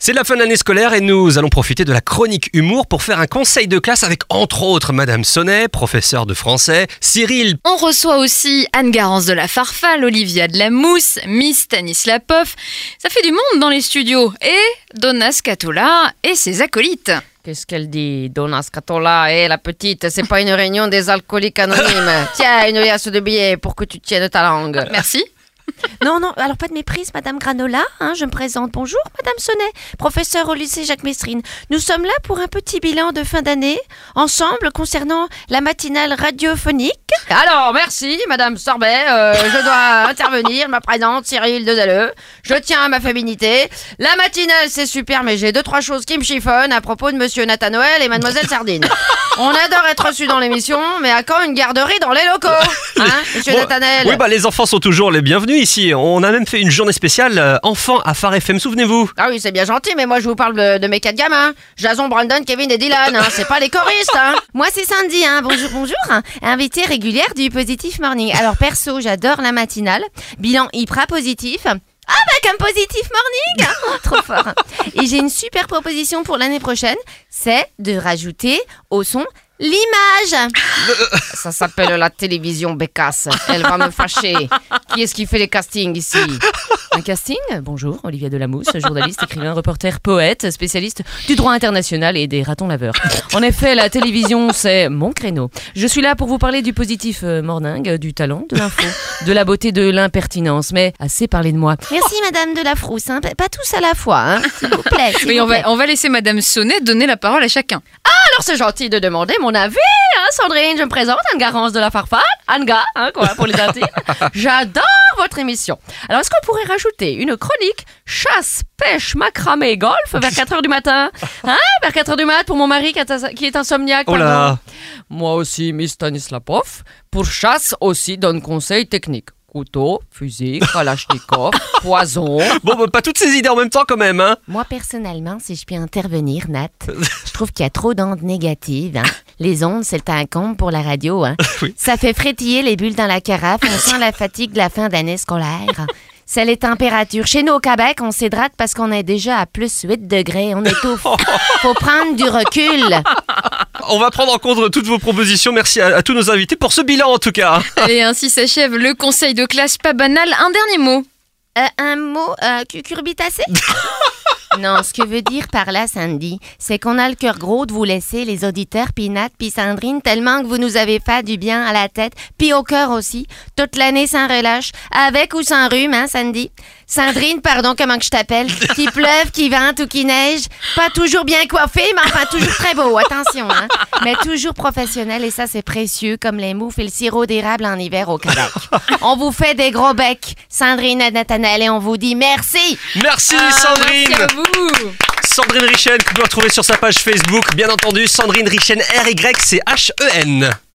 C'est la fin de l'année scolaire et nous allons profiter de la chronique humour pour faire un conseil de classe avec entre autres Madame Sonnet, professeure de français, Cyril. On reçoit aussi Anne Garance de la Farfalle, Olivia de la Mousse, Miss Stanislapov. Ça fait du monde dans les studios. Et Donna Scatola et ses acolytes. Qu'est-ce qu'elle dit Donna Scatola, hé la petite, c'est pas une réunion des alcooliques anonymes. Tiens, une liasse de billets pour que tu tiennes ta langue. Merci. Non, non, alors pas de méprise, Madame Granola. Hein, je me présente. Bonjour, Madame Sonnet, professeure au lycée Jacques Mestrine. Nous sommes là pour un petit bilan de fin d'année, ensemble, concernant la matinale radiophonique. Alors, merci, Madame Sorbet. euh, je dois intervenir. Me présente, Cyril Dezalleux. Je tiens à ma féminité. La matinale, c'est super, mais j'ai deux, trois choses qui me chiffonnent à propos de Monsieur Nathan Noël et Mademoiselle Sardine. On adore être reçu dans l'émission, mais à quand une garderie dans les locaux Hein, Monsieur Bon, Nathanaël Oui, bah les enfants sont toujours les bienvenus ici. On a même fait une journée spéciale euh, enfants à Phare FM, souvenez-vous Ah oui, c'est bien gentil, mais moi je vous parle de, de mes quatre gamins. Jason, Brandon, Kevin et Dylan. hein. C'est pas les choristes, hein. Moi, c'est Sandy, hein. bonjour, bonjour, hein. invitée régulière du Positif Morning. Alors, perso, j'adore la matinale. Bilan hyper positif. Ah bah comme Positif Morning Oh, Trop fort. Et j'ai une super proposition pour l'année prochaine, c'est de rajouter au son l'image. Ça s'appelle la télévision Bécasse. Elle va me fâcher. Qui est-ce qui fait les castings ici? Un casting Bonjour, Olivia Delamousse, journaliste, écrivain, reporter, poète, spécialiste du droit international et des ratons laveurs. En effet, la télévision, c'est mon créneau. Je suis là pour vous parler du positif euh, morning, du talent, de l'info, de la beauté, de l'impertinence. Mais assez parlé de moi. Merci Madame de la Frousse, hein. pas tous à la fois, hein. s'il vous plaît. s'il Oui, vous on plaît. va, on va laisser Madame Sonnet donner la parole à chacun. Alors c'est gentil de demander mon avis, hein, Sandrine. Je me présente, Anne Garance de la Farfalle. Anga, hein, quoi, pour les intimes. J'adore votre émission. Alors est-ce qu'on pourrait rajouter une chronique? Chasse, pêche, macramé, golf vers 4h du matin Hein? Vers 4h du mat pour mon mari qui est, ins- qui est insomniaque. Oh là Moi aussi, Miss Stanislapov. Pour chasse aussi, donne conseil technique. Couteau, fusil, kalachnikov, poison. Bon, bah, pas toutes ces idées en même temps quand même, hein Moi, personnellement, si je puis intervenir, Nat, je trouve qu'il y a trop d'ondes négatives. hein. Les ondes, c'est un comble pour la radio. Hein. Oui. Ça fait frétiller les bulles dans la carafe. On sent la fatigue de la fin d'année scolaire. C'est les températures. Chez nous, au Québec, on s'hydrate parce qu'on est déjà à plus 8 degrés. On étouffe. Faut prendre du recul. On va prendre en compte toutes vos propositions. Merci à, à tous nos invités pour ce bilan en tout cas. Et ainsi s'achève le conseil de classe pas banal. Un dernier mot. Euh, un mot euh, cucurbitacé? Non, ce que veut dire par là, Sandy, c'est qu'on a le cœur gros de vous laisser, les auditeurs, puis Nat, puis Sandrine, tellement que vous nous avez fait du bien à la tête, puis au cœur aussi, toute l'année sans relâche, avec ou sans rhume, hein, Sandy? Sandrine, pardon, comment que je t'appelle? Qui pleuve, qui vente ou qui neige, pas toujours bien coiffé, mais enfin toujours très beau, attention, hein? Mais toujours professionnel, et ça, c'est précieux, comme les moufles et le sirop d'érable en hiver au Québec. On vous fait des gros becs, Sandrine et Nathanaël, et on vous dit merci! Merci Ah, Sandrine Merci Sandrine Richen que vous pouvez retrouver sur sa page Facebook. Bien entendu, Sandrine Richen R-Y-C-H-E-N.